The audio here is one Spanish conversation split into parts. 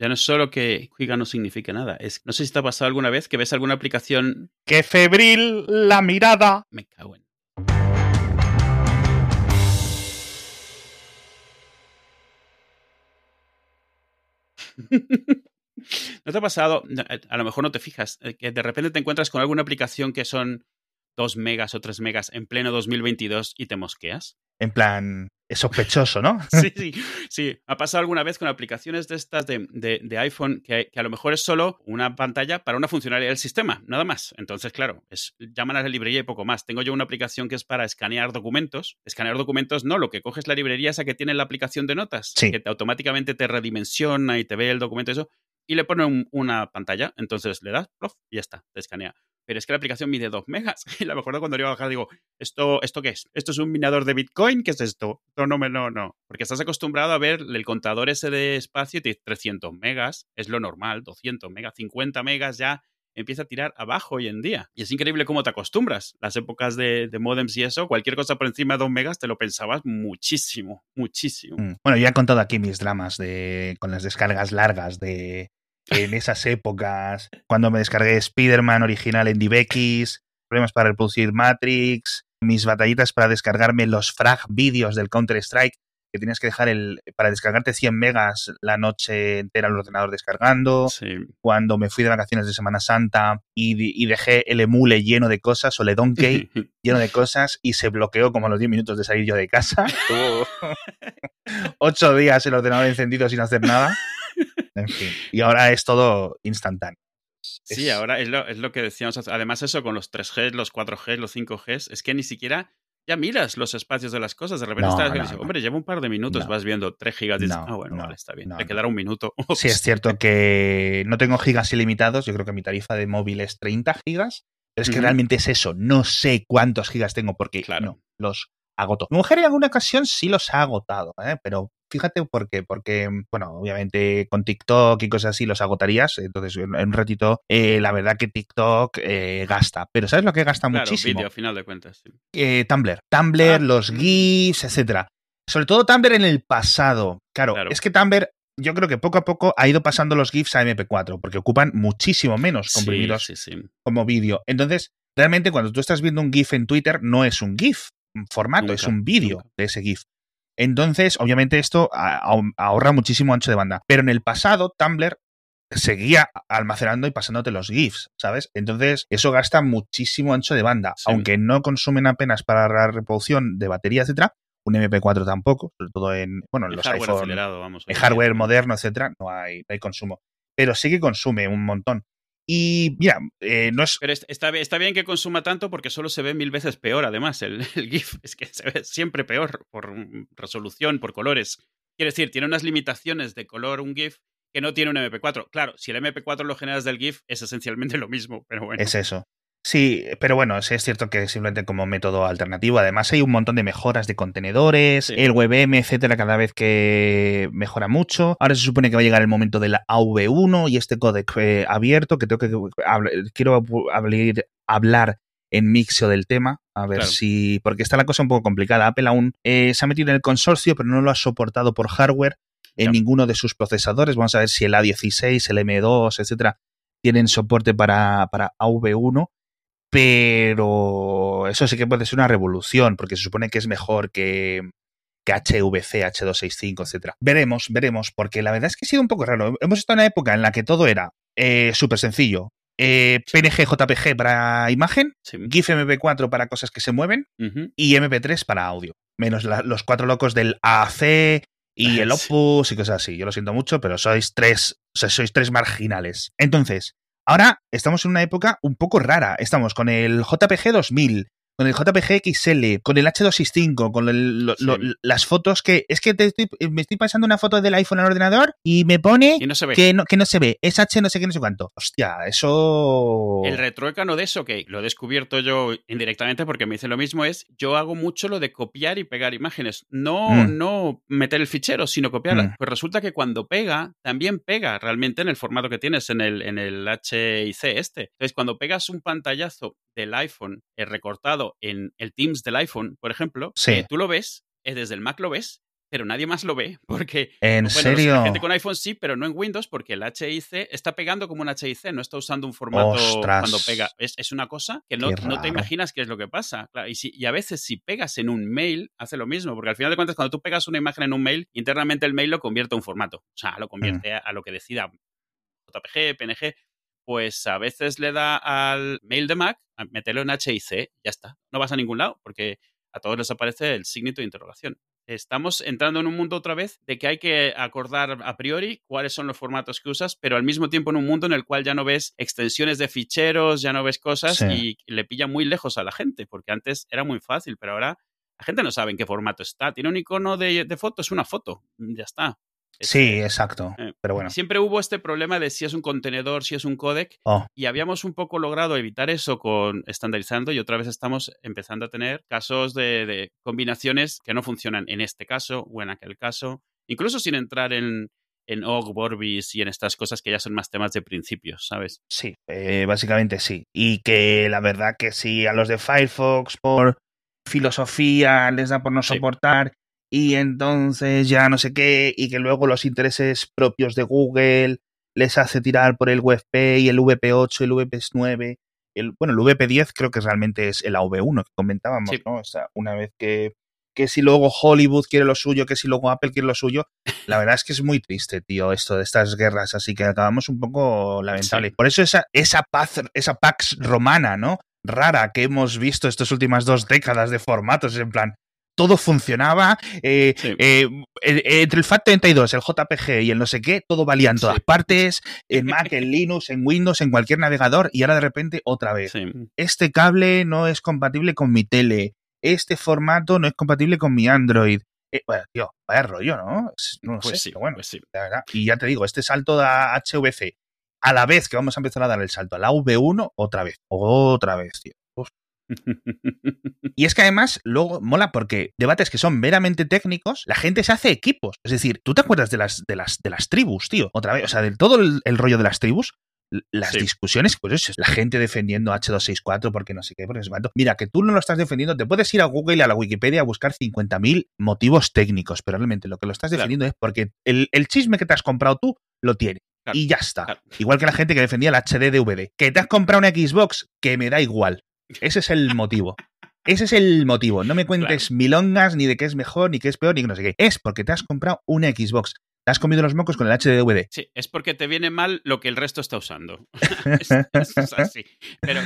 Ya no es solo que giga no signifique nada. Es, no sé si te ha pasado alguna vez que ves alguna aplicación. ¡Qué febril la mirada! Me cago en. ¿No te ha pasado? A lo mejor no te fijas, eh, que de repente te encuentras con alguna aplicación que son 2 megas o 3 megas en pleno 2022 y te mosqueas. En plan, es sospechoso, ¿no? sí, sí, sí. Ha pasado alguna vez con aplicaciones de estas de, de, iPhone que, que, a lo mejor es solo una pantalla para una funcionalidad del sistema, nada más. Entonces, claro, es, llaman a la librería y poco más. Tengo yo una aplicación que es para escanear documentos. Escanear documentos no, lo que coges la librería esa que tiene la aplicación de notas, que automáticamente te redimensiona y te ve el documento y eso, y le pone una pantalla. Entonces le das, prof, y ya está, te escanea pero es que la aplicación mide 2 megas. Y la mejor cuando iba a bajar digo, ¿esto, ¿esto qué es? ¿Esto es un minador de Bitcoin? ¿Qué es esto? No, no, no, no. Porque estás acostumbrado a ver el contador ese de espacio y te dice 300 megas, es lo normal, 200 megas, 50 megas ya empieza a tirar abajo hoy en día. Y es increíble cómo te acostumbras. Las épocas de, de modems y eso, cualquier cosa por encima de 2 megas te lo pensabas muchísimo, muchísimo. Mm. Bueno, ya he contado aquí mis dramas de, con las descargas largas de, en esas épocas, cuando me descargué Spider-Man original en DivX, problemas para reproducir Matrix, mis batallitas para descargarme los frag vídeos del Counter-Strike, que tenías que dejar el para descargarte 100 megas la noche entera el ordenador descargando. Cuando me fui de vacaciones de Semana Santa y, dejé el emule lleno de cosas, o le donkey lleno de cosas, y se bloqueó como a los 10 minutos de salir yo de casa. Ocho días el ordenador encendido sin hacer nada. En fin. Y ahora es todo instantáneo. Sí, ahora es lo, es lo que decíamos. Además, eso con los 3G, los 4G, los 5G, es que ni siquiera ya miras los espacios de las cosas. De repente estás hombre, lleva un par de minutos, vas viendo 3 gigas. Y dices, ah, bueno, vale, está bien. Te quedará un minuto. Sí, es cierto que no tengo gigas ilimitados. Yo creo que mi tarifa de móvil es 30 gigas. Pero es que realmente es eso. No sé cuántos gigas tengo porque claro. los agoto. Mi mujer en alguna ocasión sí los ha agotado, ¿eh? pero fíjate por qué. Porque, bueno, obviamente con TikTok y cosas así los agotarías. Entonces, en un ratito, eh, la verdad que TikTok eh, gasta. Pero ¿sabes lo que gasta claro, muchísimo? Vídeo, a final de cuentas. Sí. Tumblr. Tumblr, ah. los GIFs, etcétera. Sobre todo Tumblr en el pasado. Claro, es que Tumblr yo creo que poco a poco ha ido pasando los GIFs a MP4, porque ocupan muchísimo menos comprimidos como vídeo. Entonces, realmente cuando tú estás viendo un GIF en Twitter, no es un GIF, formato, es un vídeo de ese GIF. Entonces, obviamente esto ahorra muchísimo ancho de banda. Pero en el pasado, Tumblr seguía almacenando y pasándote los GIFs, ¿sabes? Entonces, eso gasta muchísimo ancho de banda. Aunque no consumen apenas para la reproducción de batería, etcétera, un MP4 tampoco, sobre todo en, bueno, en los hardware vamos, en hardware moderno, etcétera, no hay, no hay consumo. Pero sí que consume un montón. Y mira, eh, no es. Pero está, está, bien que consuma tanto porque solo se ve mil veces peor, además, el, GIF. Es que se ve siempre peor por resolución, por colores. Quiere decir, tiene unas limitaciones de color un GIF que no tiene un MP4. Claro, si el MP4 lo generas del GIF, es esencialmente lo mismo, pero bueno. Es eso. Sí, pero bueno, es cierto que simplemente como método alternativo. Además, hay un montón de mejoras de contenedores, el WebM, etcétera, cada vez que mejora mucho. Ahora se supone que va a llegar el momento de la AV1 y este codec eh, abierto, que tengo que quiero hablar en Mixio del tema, a ver si. Porque está la cosa un poco complicada. Apple aún eh, se ha metido en el consorcio, pero no lo ha soportado por hardware en ninguno de sus procesadores. Vamos a ver si el A16, el M2, etcétera, tienen soporte para, para AV1 pero eso sí que puede ser una revolución, porque se supone que es mejor que, que HVC, H265, etc. Veremos, veremos, porque la verdad es que ha sido un poco raro. Hemos estado en una época en la que todo era eh, súper sencillo. Eh, PNG, JPG para imagen, GIF MP4 para cosas que se mueven y MP3 para audio. Menos los cuatro locos del AC y el Opus y cosas así. Yo lo siento mucho, pero sois tres, o sea, sois tres marginales. Entonces, Ahora estamos en una época un poco rara. Estamos con el JPG 2000, con el JPG XL, con el H265, con las fotos que. Es que me estoy pasando una foto del iPhone al ordenador y me pone Que, no, que no se ve. Es H no sé qué, no sé cuánto. Hostia, eso. El retruécano de eso, que lo he descubierto yo indirectamente porque me dice lo mismo, es yo hago mucho lo de copiar y pegar imágenes. No, mm. no meter el fichero, sino copiarla. Mm. Pues resulta que cuando pega, también pega realmente en el formato que tienes en el, en el HIC este. Entonces, cuando pegas un pantallazo del iPhone recortado en el Teams del iPhone, por ejemplo, sí. tú lo ves, desde el Mac lo ves, pero nadie más lo ve porque... ¿En bueno, serio? La gente con iPhone sí, pero no en Windows porque el HIC está pegando como un HIC, no está usando un formato Ostras. cuando pega. Es, es una cosa que no, no te imaginas qué es lo que pasa. Claro, y, si- y a veces si pegas en un mail, hace lo mismo, porque al final de cuentas cuando tú pegas una imagen en un mail, internamente el mail lo convierte a un formato. O sea, lo convierte a, a lo que decida JPG, PNG. Pues a veces le da al mail de Mac, a meterlo en HIC, ya está. No vas a ningún lado porque a todos les aparece el signo de interrogación. Estamos entrando en un mundo otra vez de que hay que acordar a priori cuáles son los formatos que usas, pero al mismo tiempo en un mundo en el cual ya no ves extensiones de ficheros, ya no ves cosas Sí. y le pilla muy lejos a la gente, porque antes era muy fácil, pero ahora la gente no sabe en qué formato está. Tiene un icono de, de foto, es una foto, ya está. Es- Sí, exacto. eh, Pero bueno. Siempre hubo este problema de si es un contenedor, si es un codec, Oh, y habíamos un poco logrado evitar eso con estandarizando y otra vez estamos empezando a tener casos de, de combinaciones que no funcionan en este caso o en aquel caso, incluso sin entrar en, en OG, Vorbis y en estas cosas que ya son más temas de principios, ¿sabes? sí, eh, básicamente sí. Y que la verdad que si a los de Firefox por filosofía les da por no Sí. soportar y entonces ya no sé qué y que luego los intereses propios de Google les hace tirar por el WebP y el VP8 y el VP9. El, bueno, el VP10 creo que realmente es el AV1 que comentábamos, Sí. ¿no? O sea, una vez que, que si luego Hollywood quiere lo suyo, que si luego Apple quiere lo suyo, la verdad es que es muy triste, tío, esto de estas guerras, así que acabamos un poco lamentable. Sí. Por eso esa, esa paz, esa Pax romana, ¿no? Rara que hemos visto estas últimas dos décadas de formatos, en plan, todo funcionaba, eh, Sí. eh, entre el FAT32, el JPG y el no sé qué, todo valía en todas Sí. partes, en Mac, en Linux, en Windows, en cualquier navegador, y ahora de repente otra vez. Sí. Este cable no es compatible con mi tele, este formato no es compatible con mi Android. Eh, bueno, tío, vaya rollo, ¿no? No lo Pues sé, sí, pero bueno, pues sí. la verdad. Y ya te digo, este salto a HVC, a la vez que vamos a empezar a dar el salto a la V1, otra vez, otra vez, tío. Y es que además, luego mola porque debates que son meramente técnicos, la gente se hace equipos. Es decir, ¿tú te acuerdas de las, de las, de las tribus, tío? Otra vez, o sea, de todo el, el rollo de las tribus. Las Sí. discusiones, pues eso, la gente defendiendo H264 porque no sé qué, porque no. Mira, que tú no lo estás defendiendo, te puedes ir a Google y a la Wikipedia a buscar 50.000 motivos técnicos, pero realmente lo que lo estás Claro. defendiendo es porque el, el chisme que te has comprado tú lo tiene. Claro, Y ya está. claro. Igual que la gente que defendía el HD DVD. Que te has comprado una Xbox, que me da igual. Ese es el motivo. Ese es el motivo. No me cuentes milongas ni de qué es mejor, ni qué es peor, ni que no sé qué. Es porque te has comprado una Xbox. Te has comido los mocos con el HDVD. Sí, es porque te viene mal lo que el resto está usando. es, así. Pero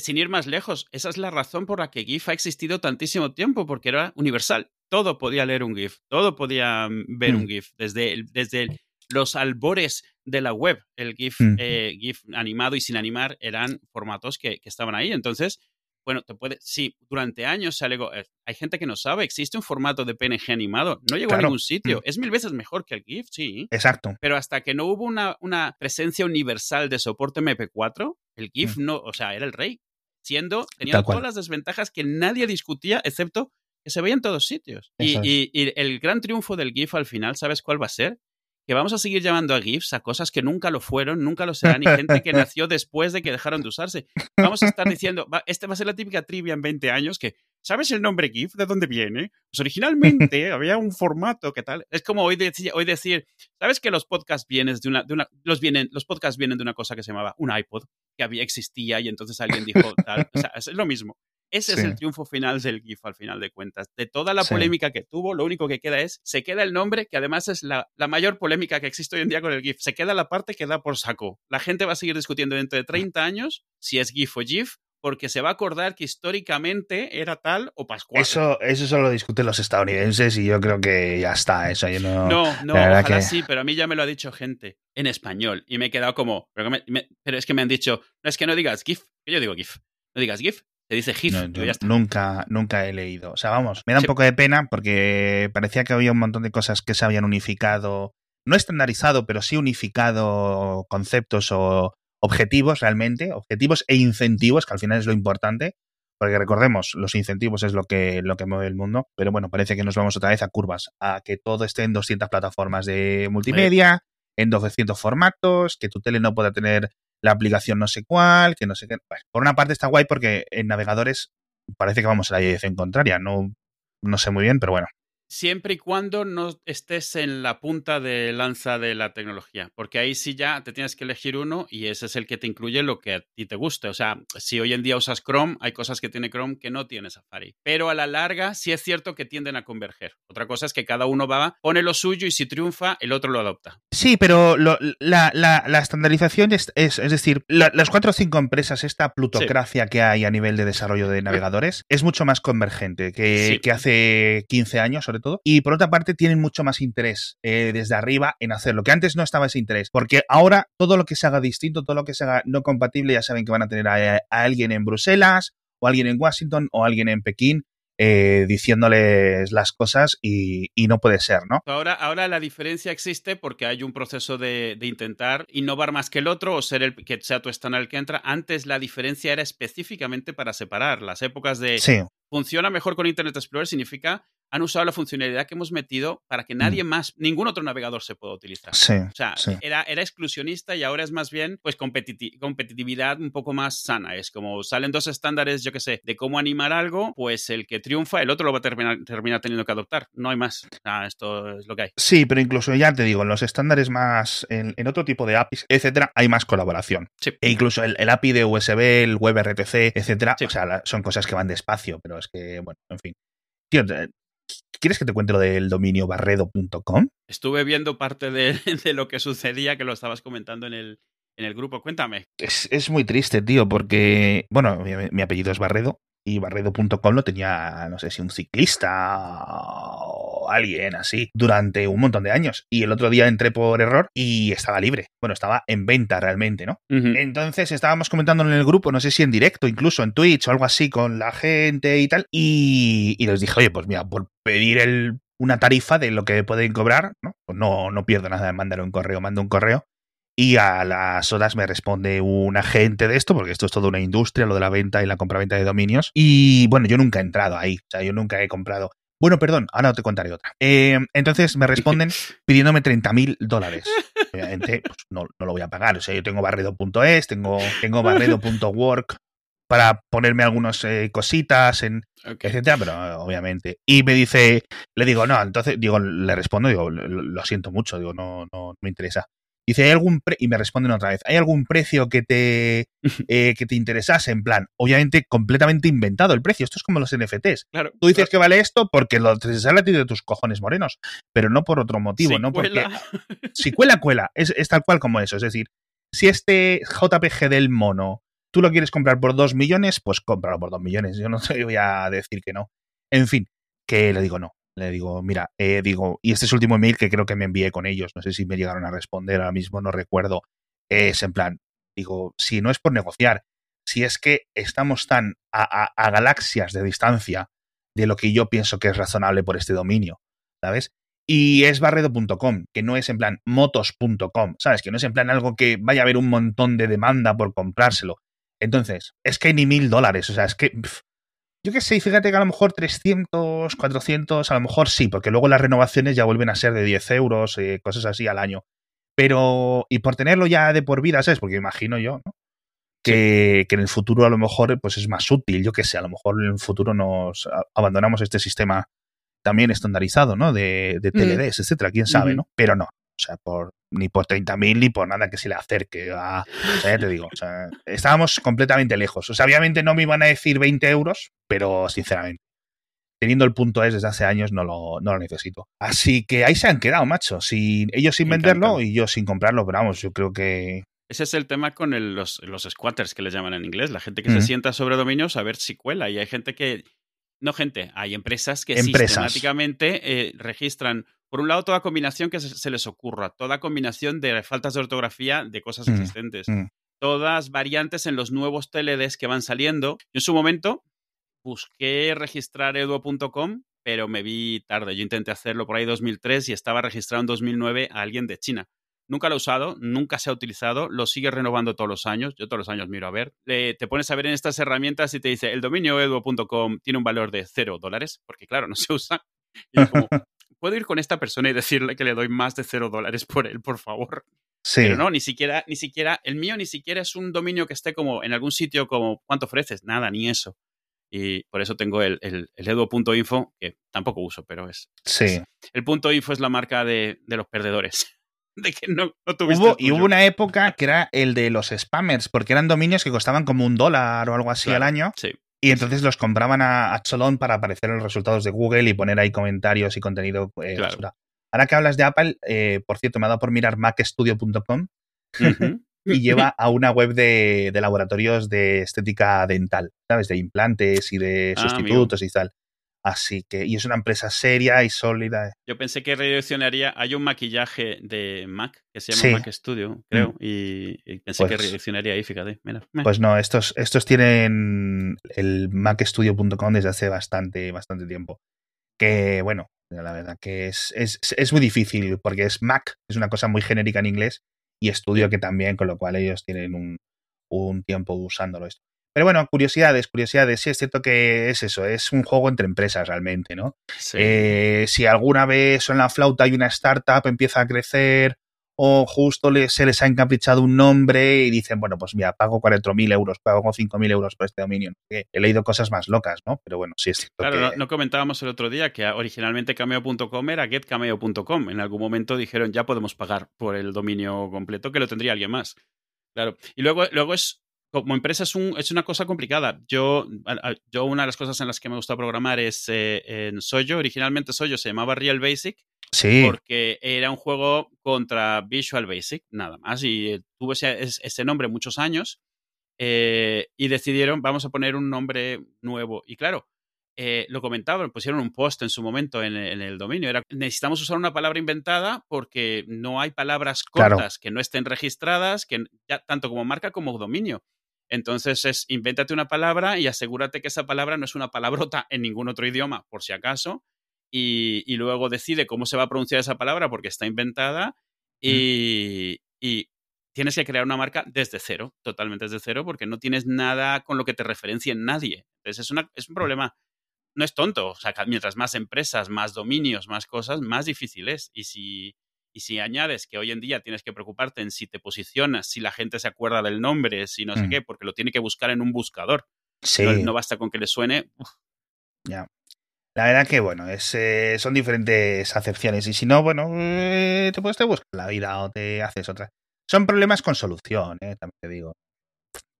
sin ir más lejos, esa es la razón por la que GIF ha existido tantísimo tiempo, porque era universal. Todo podía leer un GIF, todo podía mm, ver Mm. un GIF, desde, el- desde el- los albores de la web. El GIF, Mm. eh, GIF animado y sin animar eran formatos que, que estaban ahí. Entonces, bueno, te puede, sí, durante años se alegó, eh, hay gente que no sabe, existe un formato de PNG animado, no llegó Claro. a ningún sitio, es mil veces mejor que el GIF, sí. Exacto. Pero hasta que no hubo una, una presencia universal de soporte MP4, el GIF no, o sea, era el rey. Siendo, cual. todas las desventajas que nadie discutía, excepto que se veía en todos sitios. Y el gran triunfo del GIF al final, ¿sabes cuál va a ser? Que vamos a seguir llamando a GIFs a cosas que nunca lo fueron, nunca lo serán, y gente que nació después de que dejaron de usarse. Vamos a estar diciendo, va, este va a ser la típica trivia en 20 años que, ¿sabes el nombre GIF? ¿De dónde viene? Pues originalmente había un formato, ¿qué tal? Es como hoy, decir- hoy decir, ¿sabes que los podcasts vienen de una, de una los vienen, los podcasts vienen de una cosa que se llamaba un iPod, que había, existía, y entonces alguien dijo tal. O sea, es lo mismo. Ese es el triunfo final del GIF, al final de cuentas. De toda la Sí. polémica que tuvo, lo único que queda es, se queda el nombre, que además es la, la mayor polémica que existe hoy en día con el GIF. Se queda la parte que da por saco. La gente va a seguir discutiendo dentro de 30 años si es GIF o GIF, porque se va a acordar que históricamente era tal o pascual. Eso, eso solo lo discuten los estadounidenses y yo creo que ya está. Eso yo no. No, no, ojalá que- sí, pero a mí ya me lo ha dicho gente en español y me he quedado como, pero, que me- me- pero es que me han dicho, no es que no digas GIF, que yo digo GIF, no digas GIF, se dice GIF, No, Digo, yo ya está. nunca, nunca he leído. O sea, vamos, me da un poco de pena porque parecía que había un montón de cosas que se habían unificado, no estandarizado, pero sí unificado conceptos o objetivos realmente, objetivos e incentivos, que al final es lo importante. Porque recordemos, los incentivos es lo que, lo que mueve el mundo, pero bueno, parece que nos vamos otra vez a curvas, a que todo esté en 200 plataformas de multimedia, en 200 formatos, que tu tele no pueda tener la aplicación no sé cuál, que no sé qué. Por una parte está guay porque en navegadores parece que vamos a la dirección contraria, no, no sé muy bien, pero bueno. Siempre y cuando no estés en la punta de lanza de la tecnología, porque ahí sí ya te tienes que elegir uno y ese es el que te incluye lo que a ti te guste. O sea, si hoy en día usas Chrome, hay cosas que tiene Chrome que no tiene Safari. Pero a la larga sí es cierto que tienden a converger. Otra cosa es que cada uno va, pone lo suyo y si triunfa, el otro lo adopta. Sí, pero la, la, estandarización es, es, decir, las cuatro o cinco empresas, esta plutocracia que hay a nivel de desarrollo de navegadores, es mucho más convergente que, que hace 15 años, sobre todo. Y por otra parte, tienen mucho más interés eh, desde arriba en hacerlo, que antes no estaba ese interés, porque ahora todo lo que se haga distinto, todo lo que se haga no compatible, ya saben que van a tener a, alguien en Bruselas, o alguien en Washington, o alguien en Pekín, eh, diciéndoles las cosas y, no puede ser, ¿no? Ahora, ahora la diferencia existe porque hay un proceso de, intentar innovar más que el otro o ser el que sea tu estándar el que entra. Antes la diferencia era específicamente para separar las épocas de funciona mejor con Internet Explorer significa han usado la funcionalidad que hemos metido para que nadie mm. más, ningún otro navegador se pueda utilizar. Sí, o sea, Era, era exclusionista y ahora es más bien pues competitividad un poco más sana. Es como salen dos estándares, yo qué sé, de cómo animar algo, pues el que triunfa, el otro lo va a terminar, teniendo que adoptar. No hay más. esto es lo que hay. Sí, pero incluso ya te digo, en los estándares más, en, otro tipo de APIs, etcétera, hay más colaboración. Sí. E incluso el, API de USB, el WebRTC, etcétera, o sea, son cosas que van despacio, pero es que, bueno, en fin. Tío, ¿Quieres que te cuente lo del dominio barredo.com? Estuve viendo parte de, lo que sucedía, que lo estabas comentando en el, en el grupo. Cuéntame. Es, muy triste, tío, porque, bueno, mi apellido es Barredo y barredo.com lo tenía, no sé si un ciclista o alguien así, durante un montón de años. Y el otro día entré por error y estaba libre. Bueno, estaba en venta realmente, ¿no? Entonces estábamos comentando en el grupo, no sé si en directo, incluso en Twitch o algo así con la gente y tal. Y, les dije, oye, pues mira, por pedir el, una tarifa de lo que pueden cobrar, ¿no? Pues no, no pierdo nada en mandar un correo, mando un correo y a las horas me responde un agente de esto, porque esto es toda una industria, lo de la venta y la compraventa de dominios. Y bueno, yo nunca he entrado ahí, o sea, yo nunca he comprado. Bueno, perdón, ahora te contaré otra. Eh, entonces me responden pidiéndome 30 mil dólares. Obviamente, pues no, no, lo voy a pagar. O sea, yo tengo barredo.es, tengo, tengo barredo.work para ponerme algunas eh, cositas, en, etcétera, pero obviamente. Y me dice, le digo, no, entonces, digo, le respondo, digo, lo, lo siento mucho, digo, no, no me interesa. Dice, ¿hay algún y me responden otra vez, ¿hay algún precio que te, eh, que te interesase? En plan, obviamente completamente inventado el precio. Esto es como los NFTs. Claro, Tú dices que vale esto porque lo te sale a ti de tus cojones morenos, pero no por otro motivo, ¿no? Porque si cuela, cuela. Es, tal cual como eso. Es decir, si este JPG del mono tú lo quieres comprar por dos millones, pues cómpralo por dos millones. Yo no te voy a decir que no. En fin, que le digo no. Le digo, mira, eh, digo, y este es el último email que creo que me envié con ellos, no sé si me llegaron a responder ahora mismo, no recuerdo. Es en plan, digo, si no es por negociar, si es que estamos tan a, galaxias de distancia de lo que yo pienso que es razonable por este dominio, ¿sabes? Y es barredo.com, que no es en plan motos.com, ¿sabes? Que no es en plan algo que vaya a haber un montón de demanda por comprárselo. Entonces, es que ni mil dólares, o sea, es que yo qué sé, fíjate que a lo mejor 300, 400, a lo mejor sí, porque luego las renovaciones ya vuelven a ser de 10 euros, eh, cosas así al año. Pero, y por tenerlo ya de por vida, ¿sabes? Porque imagino yo, ¿no? Que, que, en el futuro a lo mejor pues es más útil, yo qué sé, a lo mejor en el futuro nos abandonamos este sistema también estandarizado, ¿no? De, de TLDs, etcétera, quién sabe, ¿no? Pero no, sea, por, ni por 30.000 ni por nada que se le acerque. A, o sea, ya te digo, o sea, estábamos completamente lejos. O sea, obviamente no me iban a decir 20 euros, pero sinceramente, teniendo el punto es desde hace años, no lo, no lo necesito. Así que ahí se han quedado, macho. Ellos sin venderlo y yo sin comprarlo, pero vamos, yo creo que ese es el tema con los, los, squatters que les llaman en inglés, la gente que se sienta sobre dominios a ver si cuela. Y hay gente que, no gente, hay empresas que sistemáticamente eh, registran por un lado, toda combinación que se, les ocurra, toda combinación de faltas de ortografía de cosas mm, existentes, mm. todas variantes en los nuevos TLDs que van saliendo. Yo en su momento busqué registrar eduo.com, pero me vi tarde. Yo intenté hacerlo por ahí 2003 y estaba registrado en 2009 a alguien de China. Nunca lo he usado, nunca se ha utilizado, lo sigue renovando todos los años. Yo todos los años miro a ver. te pones a ver en estas herramientas y te dice, el dominio eduo.com tiene un valor de cero dólares, porque claro, no se usa. Y como, puedo ir con esta persona y decirle que le doy más de cero dólares por él, por favor. Sí. Pero no, ni siquiera, ni siquiera, el mío ni siquiera es un dominio que esté como en algún sitio como, ¿cuánto ofreces? Nada, ni eso. y por eso tengo el, el, el edu.info, que tampoco uso, pero es... Sí. el punto info es la marca de, de los perdedores. de que no, no tuviste Hubo, y hubo una época que era el de los spammers, porque eran dominios que costaban como un dólar o algo así Claro, al año, Sí. Y entonces los compraban a, a cholón para aparecer en los resultados de Google y poner ahí comentarios y contenido eh, Claro. basura. Ahora que hablas de Apple, eh, por cierto, me ha dado por mirar macstudio.com y lleva a una web de, de laboratorios de estética dental, ¿sabes? De implantes y de Ah, sustitutos y tal. Así que, y es una empresa seria y sólida. Yo pensé que redireccionaría. Hay un maquillaje de Mac que se llama Sí. Mac Studio, creo. Y, y pensé que Pues- redireccionaría ahí, fíjate. Mira. Pues no, estos, estos tienen el macstudio.com desde hace bastante, bastante tiempo. Que, bueno, la verdad que es, es, es muy difícil porque es Mac, es una cosa muy genérica en inglés, y estudio que también, con lo cual ellos tienen un, un tiempo usándolo esto. Pero bueno, curiosidades, curiosidades. Sí, es cierto que es eso, es un juego entre empresas realmente, ¿no? Sí. Eh, si alguna vez en la flauta hay una startup, empieza a crecer o justo se les ha encaprichado un nombre y dicen, bueno, pues mira, pago 4.000 euros, pago 5.000 euros por este dominio. Que He leído cosas más locas, ¿no? Pero bueno, sí es cierto Claro, que... no comentábamos el otro día que originalmente cameo.com era getcameo.com. En algún momento dijeron ya podemos pagar por el dominio completo, que lo tendría alguien más. Claro. Y luego, luego es, como empresa es, un, es una cosa complicada. Yo, yo una de las cosas en las que me gusta programar es eh, en Soyo. Originalmente Soyo se llamaba Real Basic Sí, porque era un juego contra Visual Basic, nada más. Y eh, tuvo ese, es- ese nombre muchos años eh, y decidieron, vamos a poner un nombre nuevo. Y claro, eh, lo comentaban, pusieron un post en su momento en, en el dominio. Era, necesitamos usar una palabra inventada porque no hay palabras Claro. cortas que no estén registradas, que ya, tanto como marca como dominio. Entonces es, invéntate una palabra y asegúrate que esa palabra no es una palabrota en ningún otro idioma, por si acaso, y, y luego decide cómo se va a pronunciar esa palabra porque está inventada y, y tienes que crear una marca desde cero, totalmente desde cero, porque no tienes nada con lo que te referencie nadie. Entonces es, una, es un problema, no es tonto, o sea, mientras más empresas, más dominios, más cosas, más difícil es. Y si, y si añades que hoy en día tienes que preocuparte en si te posicionas, si la gente se acuerda del nombre, si no sé Mm. qué, porque lo tiene que buscar en un buscador. sí. No, no basta con que le suene. uf, La verdad que, bueno, es, eh, son diferentes acepciones. Y si no, bueno, eh, te puedes te buscar la vida o te haces otra. Son problemas con solución, ¿eh? también te digo.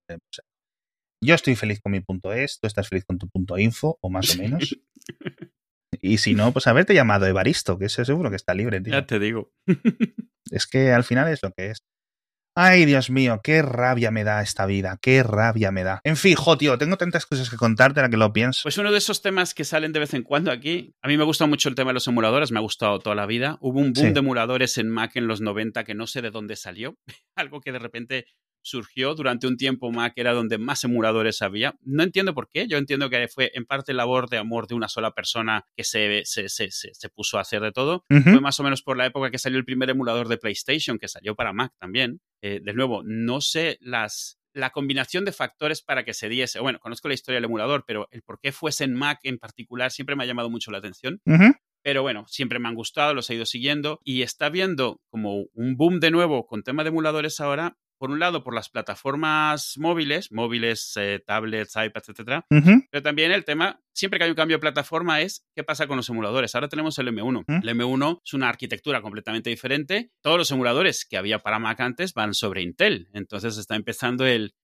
Sea, yo estoy feliz con mi punto es, tú estás feliz con tu punto info, o más o menos. Y si no, pues haberte llamado Evaristo, que ese seguro que está libre, tío. ya te digo. Es que al final es lo que es. Ay, Dios mío, qué rabia me da esta vida, qué rabia me da. En fin, jo, tío, tengo tantas cosas que contarte ahora que lo pienso. Pues uno de esos temas que salen de vez en cuando aquí. A mí me gusta mucho el tema de los emuladores, me ha gustado toda la vida. Hubo un boom Sí. de emuladores en Mac en los 90 que no sé de dónde salió. Algo que de repente surgió durante un tiempo Mac era donde más emuladores había. No entiendo por qué. Yo entiendo que fue en parte labor de amor de una sola persona que se, se, se, se, puso a hacer de todo. Fue más o menos por la época que salió el primer emulador de PlayStation, que salió para Mac también. Eh, de nuevo, no sé las, la combinación de factores para que se diese. Bueno, conozco la historia del emulador, pero el por qué fuese en Mac en particular siempre me ha llamado mucho la atención. Pero bueno, siempre me han gustado, los he ido siguiendo y está viendo como un boom de nuevo con tema de emuladores ahora. Por un lado, por las plataformas móviles, móviles, eh, tablets, iPads, etcétera, pero también el tema, siempre que hay un cambio de plataforma, es qué pasa con los emuladores. Ahora tenemos el M1. ¿Mm? El M1 es una arquitectura completamente diferente. Todos los emuladores que había para Mac antes van sobre Intel. Entonces está empezando el.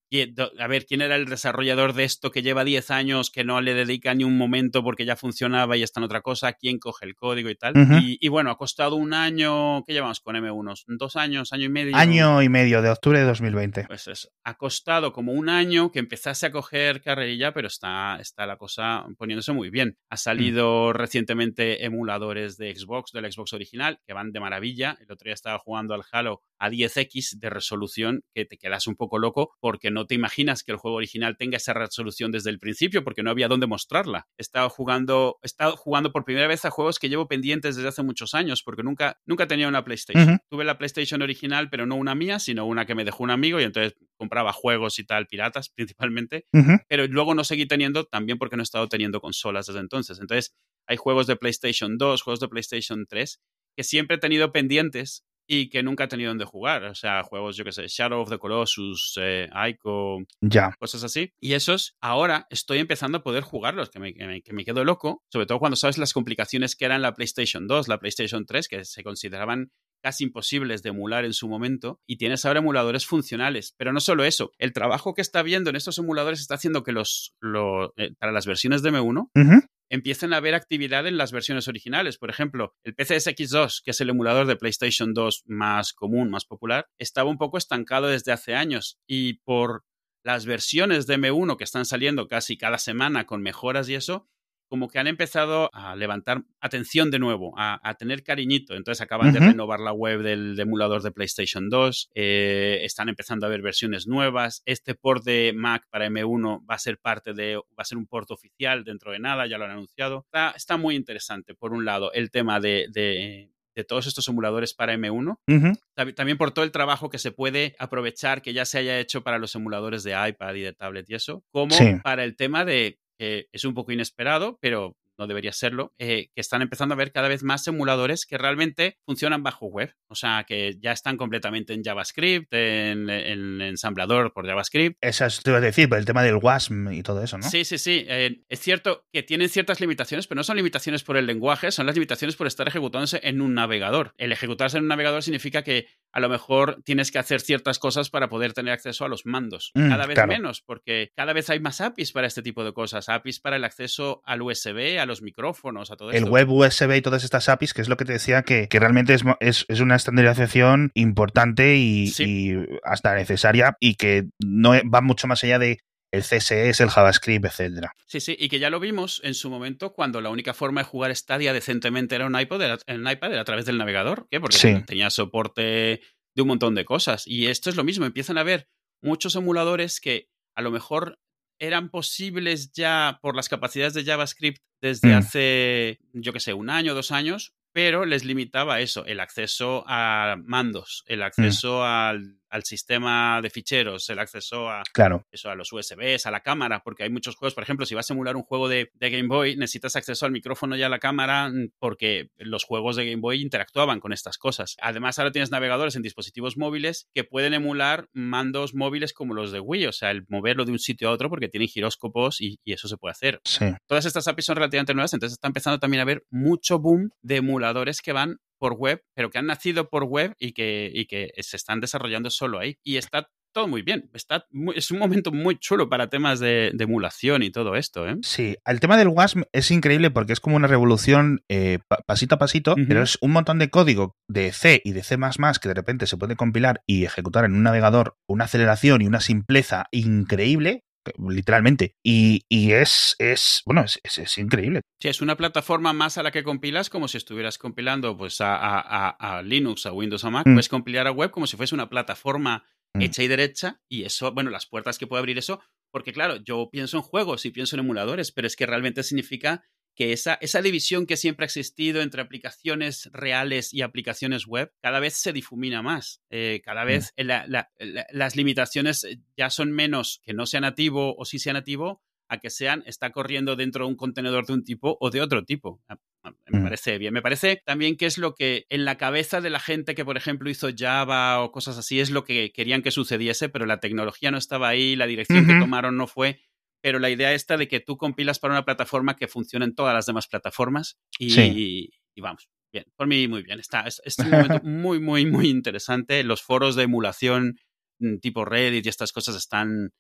A ver, ¿quién era el desarrollador de esto que lleva 10 años, que no le dedica ni un momento porque ya funcionaba y está en otra cosa? ¿Quién coge el código y tal? Ujú. y, y bueno, ha costado un año. ¿Qué llevamos con M1? ¿Dos años? ¿Año y medio? Año y medio de octubre de 2020. Pues eso, ha costado como un año que empezase a coger carrerilla, pero está, está la cosa poniéndose muy bien. Ha salido recientemente emuladores de Xbox, del Xbox original, que van de maravilla. El otro día estaba jugando al Halo a 10x de resolución, que te quedas un poco loco porque no te imaginas que el juego original tenga esa resolución desde el principio, porque no había dónde mostrarla. He estado jugando, he estado jugando por primera vez a juegos que llevo pendientes desde hace muchos años, porque nunca, nunca tenía una PlayStation. Tuve la PlayStation original, pero no una mía, sino una que me dejó un amigo y entonces compraba juegos y tal, piratas principalmente, pero luego no seguí teniendo también porque no he estado teniendo consolas desde entonces. Entonces, hay juegos de PlayStation 2, juegos de PlayStation 3 que siempre he tenido pendientes y que nunca ha tenido donde jugar. O sea, juegos, yo que sé, Shadow of the Colossus, eh, Ico, ya. cosas así. Y esos, ahora estoy empezando a poder jugarlos, que me, que me, que me quedo loco, sobre todo cuando sabes las complicaciones que eran la PlayStation 2, la PlayStation 3, que se consideraban casi imposibles de emular en su momento y tienes ahora emuladores funcionales. Pero no solo eso, el trabajo que está viendo en estos emuladores está haciendo que los, los eh, para las versiones de M1 Ujú. Empiecen a haber actividad en las versiones originales. Por ejemplo, el PCSX2, que es el emulador de PlayStation 2 más común, más popular, estaba un poco estancado desde hace años y por las versiones de M1 que están saliendo casi cada semana con mejoras y eso, como que han empezado a levantar atención de nuevo, a, a tener cariñito. Entonces acaban de renovar la web del emulador de PlayStation 2, eh, están empezando a ver versiones nuevas. Este port de Mac para M1 va a ser parte de, va a ser un port oficial dentro de nada, ya lo han anunciado. Está, está muy interesante, por un lado, el tema de, de- de todos estos emuladores para M1 Ujú. Tabi- también por todo el trabajo que se puede aprovechar que ya se haya hecho para los emuladores de iPad y de tablet y eso, como Sí. para el tema de es un poco inesperado, pero no debería serlo, eh, que están empezando a ver cada vez más emuladores que realmente funcionan bajo web, o sea, que ya están completamente en JavaScript, en, en ensamblador por JavaScript. Esa es, te iba a decir, por el tema del WASM y todo eso, ¿no? Sí, sí, sí. eh, es cierto que tienen ciertas limitaciones, pero no son limitaciones por el lenguaje, son las limitaciones por estar ejecutándose en un navegador. El ejecutarse en un navegador significa que a lo mejor tienes que hacer ciertas cosas para poder tener acceso a los mandos. Mm, cada vez claro. menos, porque cada vez hay más APIs para este tipo de cosas. APIs para el acceso al USB, a los micrófonos, a todo el esto. web USB y todas estas APIs, que es lo que te decía, que, que realmente es, es, es una estandarización importante y, Sí. y hasta necesaria y que no e- va mucho más allá de el CSS, el JavaScript, etcétera. Sí, sí, y que ya lo vimos en su momento cuando la única forma de jugar Stadia decentemente era un iPod, era, en iPad era a través del navegador. Porque Sí. tenía soporte de un montón de cosas. Y esto es lo mismo, empiezan a haber muchos emuladores que a lo mejor eran posibles ya por las capacidades de JavaScript desde Mm. hace, yo qué sé, un año, dos años, pero les limitaba eso, el acceso a mandos, el acceso al, al sistema de ficheros, el acceso a, Claro. eso, a los USBs, a la cámara, porque hay muchos juegos, por ejemplo, si vas a emular un juego de, de Game Boy, necesitas acceso al micrófono y a la cámara mm, porque los juegos de Game Boy interactuaban con estas cosas. Además, ahora tienes navegadores en dispositivos móviles que pueden emular mandos móviles como los de Wii, o sea, el moverlo de un sitio a otro porque tienen giróscopos y, y eso se puede hacer. Sí. Todas estas APIs son relativamente nuevas, entonces está empezando también a haber mucho boom de emuladores que van por web, pero que han nacido por web y que, y que se están desarrollando solo ahí. Y está todo muy bien. Está muy- es un momento muy chulo para temas de, de emulación y todo esto, ¿eh? Sí, el tema del WASM es increíble porque es como una revolución eh, pa- pasito a pasito, pero es un montón de código de C y de C++ que de repente se puede compilar y ejecutar en un navegador, una aceleración y una simpleza increíble, literalmente. Y, y es, es, bueno, es, es- es increíble. Sí, es una plataforma más a la que compilas como si estuvieras compilando pues, a, a- a- a Linux, a Windows, a Mac. Mm. Puedes compilar a web como si fuese una plataforma Mm. hecha y derecha. Y eso, bueno, las puertas que puede abrir eso. Porque claro, yo pienso en juegos y pienso en emuladores, pero es que realmente significa que esa, esa división que siempre ha existido entre aplicaciones reales y aplicaciones web cada vez se difumina más. Eh, cada vez la- la- la- las limitaciones ya son menos que no sea nativo o sí sea nativo a que sean, está corriendo dentro de un contenedor de un tipo o de otro tipo. A- a- Me Mm. parece bien. Me parece también que es lo que en la cabeza de la gente que, por ejemplo, hizo Java o cosas así, es lo que querían que sucediese, pero la tecnología no estaba ahí, la dirección que tomaron no fue. Pero la idea esta de que tú compilas para una plataforma que funciona en todas las demás plataformas y, Sí. y vamos, bien, por mí muy bien. Está, es, es un momento muy, muy, muy interesante. Los foros de emulación mm, tipo Reddit y estas cosas están,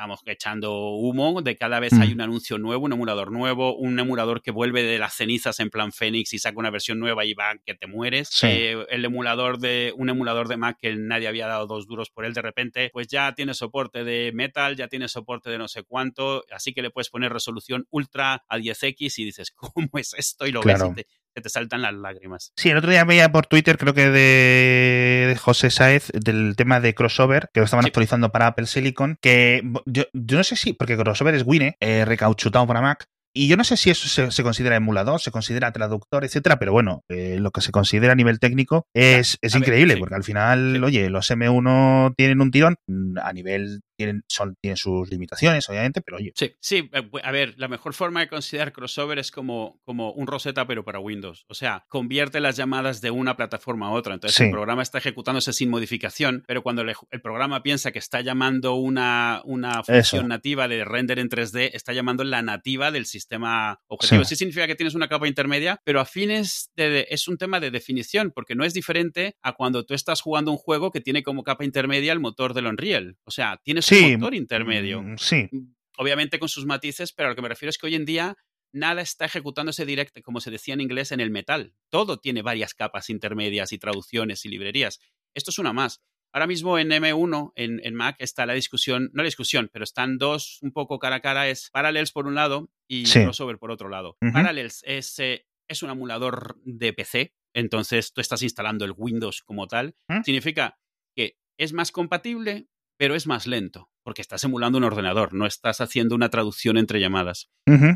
vamos, echando humo. De cada vez Mm. hay un anuncio nuevo, un emulador nuevo, un emulador que vuelve de las cenizas en plan Fénix y saca una versión nueva y va que te mueres. Sí. Eh, el emulador de, un emulador de Mac que nadie había dado dos duros por él de repente, pues ya tiene soporte de Metal, ya tiene soporte de no sé cuánto, así que le puedes poner resolución ultra a 10x y dices, ¿cómo es esto? Y lo Claro. ves y te, se te saltan las lágrimas. Sí, el otro día veía por Twitter, creo que de, José Saez, del tema de crossover, que lo estaban Sí. actualizando para Apple Silicon, que yo, yo no sé si, porque crossover es Wine, eh, recauchutado para Mac, y yo no sé si eso se, se considera emulador, se considera traductor, etcétera, pero bueno, eh, lo que se considera a nivel técnico es, es ver, increíble, sí. porque al final, Sí. oye, los M1 tienen un tirón mm, a nivel tienen, son, tienen sus limitaciones, obviamente, pero oye. Sí, sí, eh, a ver, la mejor forma de considerar crossover es como, como un Rosetta, pero para Windows. O sea, convierte las llamadas de una plataforma a otra. Entonces el programa está ejecutándose sin modificación, pero cuando el, programa piensa que está llamando una, una función nativa de render en 3D, está llamando la nativa del sistema objetivo. Sí. significa que tienes una capa intermedia, pero a fines de, es un tema de definición, porque no es diferente a cuando tú estás jugando un juego que tiene como capa intermedia el motor del Unreal. O sea, tienes un motor intermedio. Mm, sí. Obviamente con sus matices, pero a lo que me refiero es que hoy en día nada está ejecutándose directo, como se decía en inglés, en el metal. Todo tiene varias capas intermedias y traducciones y librerías. Esto es una más. Ahora mismo en M1, en, Mac, está la discusión, no la discusión, pero están dos un poco cara a cara, es Parallels por un lado y Crossover por otro lado. Parallels es, eh, es un emulador de PC, entonces tú estás instalando el Windows como tal. ¿Mm? Significa que es más compatible, pero es más lento, porque estás emulando un ordenador, no estás haciendo una traducción entre llamadas.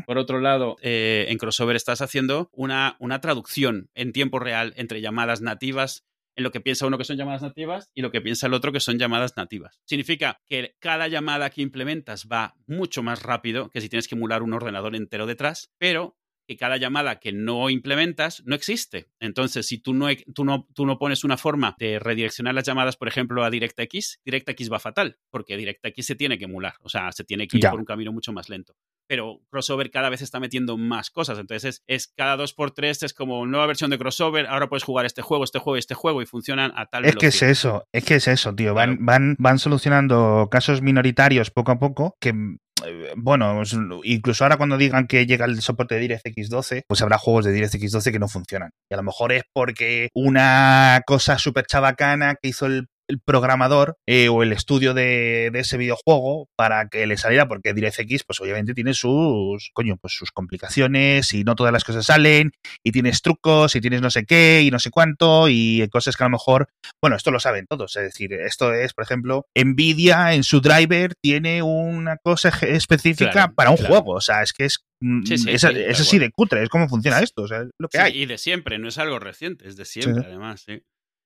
Por otro lado, eh, en Crossover estás haciendo una, una traducción en tiempo real entre llamadas nativas en lo que piensa uno que son llamadas nativas y lo que piensa el otro que son llamadas nativas. Significa que cada llamada que implementas va mucho más rápido que si tienes que emular un ordenador entero detrás, pero que cada llamada que no implementas no existe. Entonces, si tú no, tú no, tú no pones una forma de redireccionar las llamadas, por ejemplo, a DirectX, DirectX va fatal, porque DirectX se tiene que emular, o sea, se tiene que ir por un camino mucho más lento. Pero crossover cada vez está metiendo más cosas. Entonces es, cada dos por tres, es como nueva versión de crossover, ahora puedes jugar este juego, este juego y este juego y funcionan a tal Es que es eso, es que es eso, tío. Van, van, van solucionando casos minoritarios poco a poco que eh, bueno, incluso ahora cuando digan que llega el soporte de DirectX 12, pues habrá juegos de DirectX 12 que no funcionan. Y a lo mejor es porque una cosa súper chabacana que hizo el el programador eh, o el estudio de, ese videojuego para que le saliera, porque DirectX, pues obviamente tiene sus, coño, pues sus complicaciones y no todas las cosas salen, y tienes trucos, y tienes no sé qué, y no sé cuánto, y cosas que a lo mejor, bueno, esto lo saben todos, es decir, esto es, por ejemplo, Nvidia en su driver tiene una cosa específica para un juego, o sea, es que es mm, es, así de cutre, es como funciona esto, o sea, es lo que hay. Y de siempre, no es algo reciente, es de siempre, además, sí.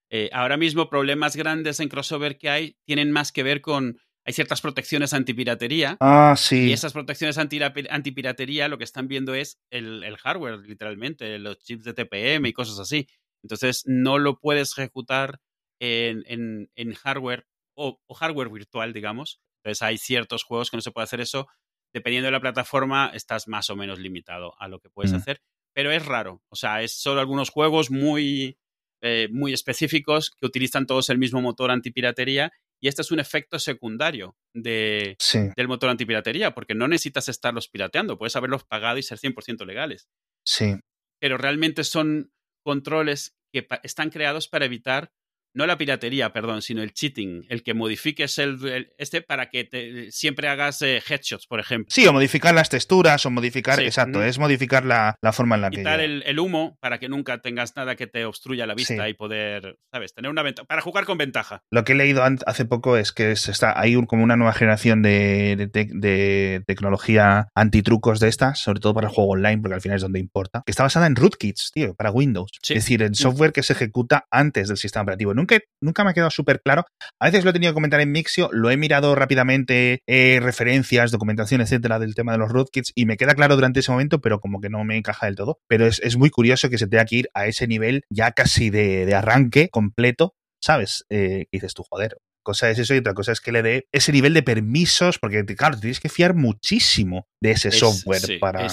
Eh, ahora mismo problemas grandes en crossover que hay tienen más que ver con... Hay ciertas protecciones antipiratería. Ah, sí. Y esas protecciones anti, antipiratería lo que están viendo es el, hardware, literalmente, los chips de TPM y cosas así. Entonces, no lo puedes ejecutar en, en, hardware o, hardware virtual, digamos. Entonces, hay ciertos juegos que no se puede hacer eso. Dependiendo de la plataforma, estás más o menos limitado a lo que puedes mm. hacer. Pero es raro. O sea, es solo algunos juegos muy eh, muy específicos que utilizan todos el mismo motor antipiratería y este es un efecto secundario de, del motor antipiratería, porque no necesitas estarlos pirateando, puedes haberlos pagado y ser 100% legales. Sí. Pero realmente son controles que están creados para evitar no la piratería, perdón, sino el cheating, el que modifiques el, este para que te, siempre hagas eh, headshots, por ejemplo. Sí, o modificar las texturas, o modificar, exacto, es modificar la, forma en la que... Quitar el, humo para que nunca tengas nada que te obstruya la vista y poder, ¿sabes? Tener una ventaja, para jugar con ventaja. Lo que he leído hace poco es que está, hay como una nueva generación de, de, tecnología antitrucos de estas, sobre todo para el juego online, porque al final es donde importa, que está basada en rootkits, tío, para Windows. Es decir, en software que se ejecuta antes del sistema operativo nunca, me ha quedado súper claro. A veces lo he tenido que comentar en Mixio, lo he mirado rápidamente, eh, referencias, documentación, etcétera, del tema de los rootkits, y me queda claro durante ese momento, pero como que no me encaja del todo. Pero es, muy curioso que se tenga que ir a ese nivel ya casi de, arranque completo, ¿sabes? Eh, dices tú, joder, cosa es eso y otra cosa es que le dé ese nivel de permisos, porque claro, tienes que fiar muchísimo de ese software para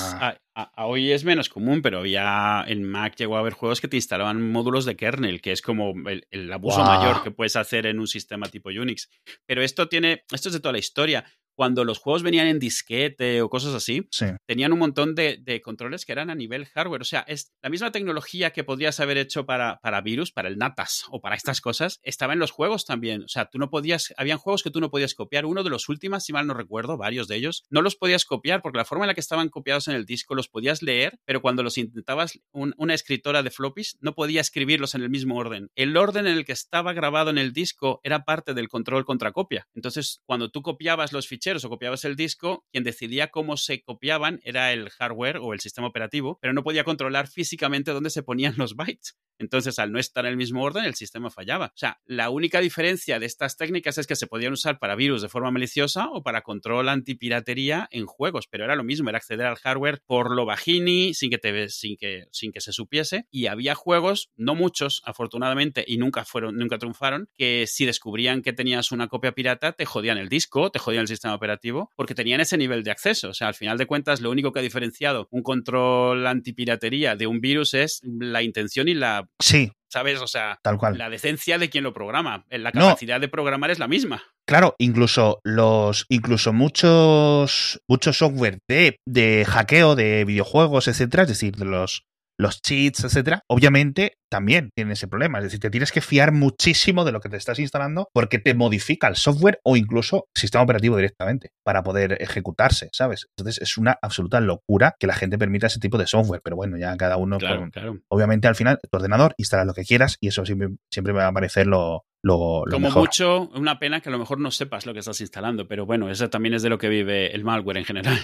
hoy es menos común, pero ya en Mac llegó a haber juegos que te instalaban módulos de kernel, que es como el, abuso mayor que puedes hacer en un sistema tipo Unix. Pero esto tiene, esto es de toda la historia cuando los juegos venían en disquete o cosas así, tenían un montón de, controles que eran a nivel hardware. O sea, es la misma tecnología que podrías haber hecho para, para virus, para el NATAS o para estas cosas, estaba en los juegos también. O sea, tú no podías, habían juegos que tú no podías copiar. Uno de los últimos, si mal no recuerdo, varios de ellos, no los podías copiar porque la forma en la que estaban copiados en el disco los podías leer, pero cuando los intentabas, una escritora de floppies no podía escribirlos en el mismo orden. El orden en el que estaba grabado en el disco era parte del control contra copia. Entonces, cuando tú copiabas los ficheros, o copiabas el disco, quien decidía cómo se copiaban era el hardware o el sistema operativo, pero no podía controlar físicamente dónde se ponían los bytes. Entonces, al no estar en el mismo orden, el sistema fallaba. O sea, la única diferencia de estas técnicas es que se podían usar para virus de forma maliciosa o para control antipiratería en juegos, pero era lo mismo, era acceder al hardware por lo bajini, sin que, te, sin que, sin que se supiese. Y había juegos, no muchos, afortunadamente, y nunca fueron, nunca triunfaron, que si descubrían que tenías una copia pirata, te jodían el disco, te jodían el sistema operativo, porque tenían ese nivel de acceso. O sea, al final de cuentas, lo único que ha diferenciado un control antipiratería de un virus es la intención y la Sí, ¿sabes? O sea, tal cual. la decencia de quien lo programa. La capacidad de programar es la misma. Claro, incluso los, incluso muchos, muchos software de, de hackeo de videojuegos, etcétera, es decir, de los los cheats, etcétera, obviamente también tienen ese problema. Es decir, te tienes que fiar muchísimo de lo que te estás instalando porque te modifica el software o incluso el sistema operativo directamente para poder ejecutarse, ¿sabes? Entonces es una absoluta locura que la gente permita ese tipo de software, pero bueno, ya cada uno. Claro, claro. Obviamente al final, tu ordenador, instala lo que quieras y eso siempre, siempre me va a parecer lo, lo, lo Como mejor. mucho, una pena que a lo mejor no sepas lo que estás instalando, pero bueno, eso también es de lo que vive el malware en general.